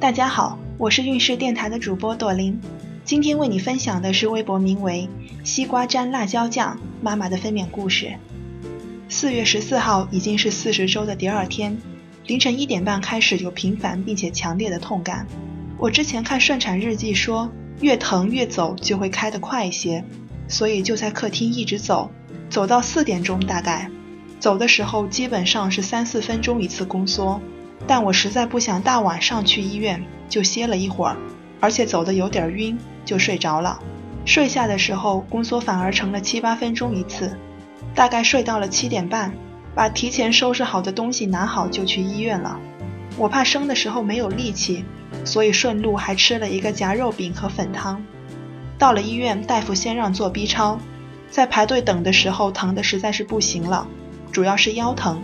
大家好，我是运势电台的主播朵琳，今天为你分享的是微博名为“西瓜沾辣椒酱”妈妈的分娩故事。四月十四号已经是四十周的第二天，凌晨一点半开始有频繁并且强烈的痛感。我之前看顺产日记说，越疼越走就会开得快一些，所以就在客厅一直走，走到四点钟大概。走的时候基本上是三四分钟一次宫缩，但我实在不想大晚上去医院，就歇了一会儿，而且走的有点晕，就睡着了。睡下的时候宫缩反而成了七八分钟一次，大概睡到了七点半，把提前收拾好的东西拿好就去医院了。我怕生的时候没有力气，所以顺路还吃了一个夹肉饼和粉汤。到了医院，大夫先让做 B 超，在排队等的时候疼的实在是不行了。主要是腰疼，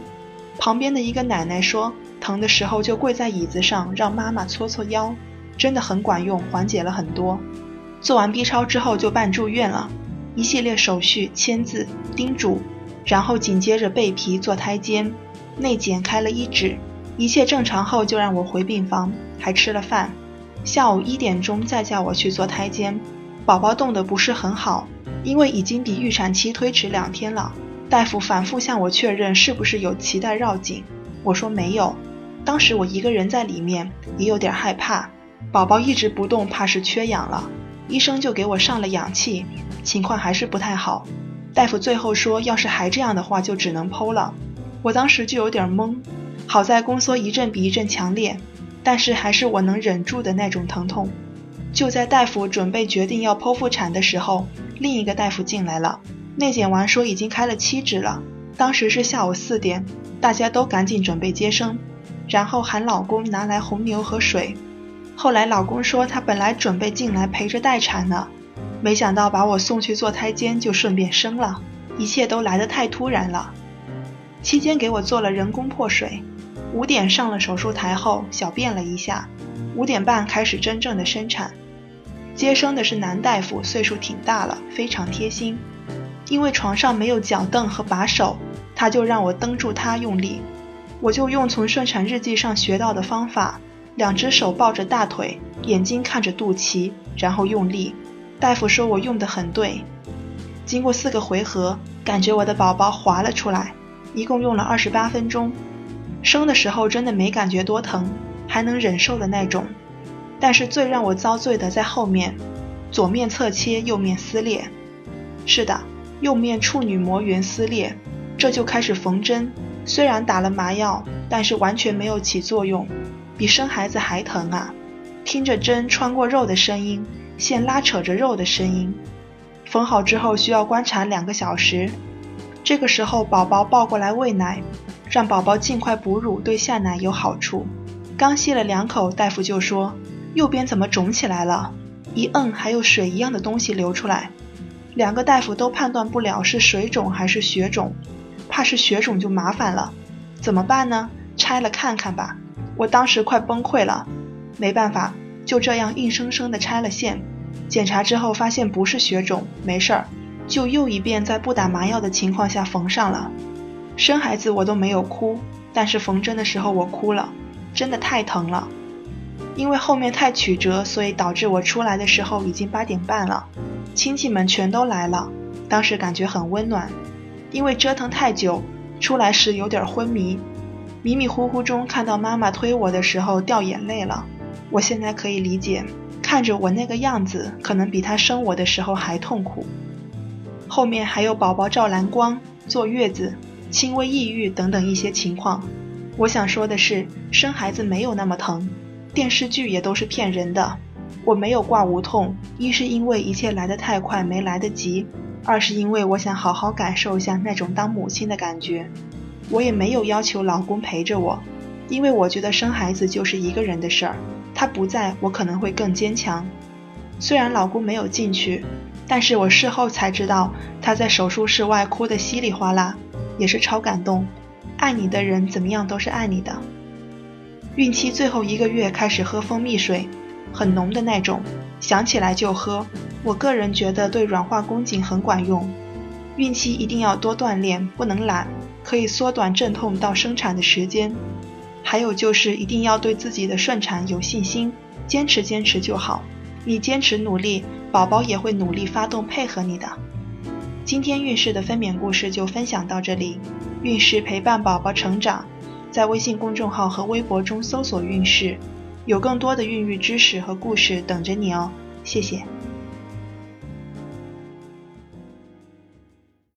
旁边的一个奶奶说，疼的时候就跪在椅子上让妈妈搓搓腰，真的很管用，缓解了很多。做完 B 超之后就办住院了，一系列手续签字、叮嘱，然后紧接着备皮做胎监，内检开了一指，一切正常后就让我回病房，还吃了饭。下午一点钟再叫我去做胎监，宝宝动得不是很好，因为已经比预产期推迟两天了。大夫反复向我确认是不是有脐带绕颈，我说没有。当时我一个人在里面，也有点害怕。宝宝一直不动，怕是缺氧了。医生就给我上了氧气，情况还是不太好。大夫最后说，要是还这样的话，就只能剖了。我当时就有点懵，好在宫缩一阵比一阵强烈，但是还是我能忍住的那种疼痛。就在大夫准备决定要剖腹产的时候，另一个大夫进来了。内检完说已经开了七指了，当时是下午四点，大家都赶紧准备接生，然后喊老公拿来红牛和水。后来老公说他本来准备进来陪着待产呢，没想到把我送去做胎监就顺便生了，一切都来得太突然了。期间给我做了人工破水，五点上了手术台后小便了一下，五点半开始真正的生产。接生的是男大夫，岁数挺大了，非常贴心。因为床上没有脚凳和把手，他就让我蹬住他用力，我就用从顺产日记上学到的方法，两只手抱着大腿，眼睛看着肚脐，然后用力。大夫说我用得很对。经过四个回合，感觉我的宝宝滑了出来，一共用了二十八分钟。生的时候真的没感觉多疼，还能忍受的那种。但是最让我遭罪的在后面，左面侧切，右面撕裂。是的。右面处女膜缘撕裂，这就开始缝针。虽然打了麻药，但是完全没有起作用，比生孩子还疼啊！听着针穿过肉的声音，线拉扯着肉的声音。缝好之后需要观察两个小时，这个时候宝宝抱过来喂奶，让宝宝尽快哺乳对下奶有好处。刚吸了两口，大夫就说右边怎么肿起来了？一摁还有水一样的东西流出来。两个大夫都判断不了是水肿还是血肿，怕是血肿就麻烦了，怎么办呢？拆了看看吧。我当时快崩溃了，没办法，就这样硬生生的拆了线。检查之后发现不是血肿，没事儿，就又一遍在不打麻药的情况下缝上了。生孩子我都没有哭，但是缝针的时候我哭了，真的太疼了。因为后面太曲折，所以导致我出来的时候已经八点半了。亲戚们全都来了，当时感觉很温暖。因为折腾太久，出来时有点昏迷，迷迷糊糊中看到妈妈推我的时候掉眼泪了。我现在可以理解，看着我那个样子，可能比她生我的时候还痛苦。后面还有宝宝照蓝光、坐月子、轻微抑郁等等一些情况。我想说的是，生孩子没有那么疼，电视剧也都是骗人的。我没有挂无痛，一是因为一切来得太快没来得及，二是因为我想好好感受一下那种当母亲的感觉。我也没有要求老公陪着我，因为我觉得生孩子就是一个人的事儿，他不在我可能会更坚强。虽然老公没有进去，但是我事后才知道他在手术室外哭得稀里哗啦，也是超感动。爱你的人怎么样都是爱你的。孕期最后一个月开始喝蜂蜜水。很浓的那种，想起来就喝。我个人觉得对软化宫颈很管用。孕期一定要多锻炼，不能懒，可以缩短阵痛到生产的时间。还有就是一定要对自己的顺产有信心，坚持坚持就好。你坚持努力，宝宝也会努力发动配合你的。今天孕势的分娩故事就分享到这里，孕势陪伴宝宝成长，在微信公众号和微博中搜索“孕势”，有更多的孕育知识和故事等着你哦。谢谢。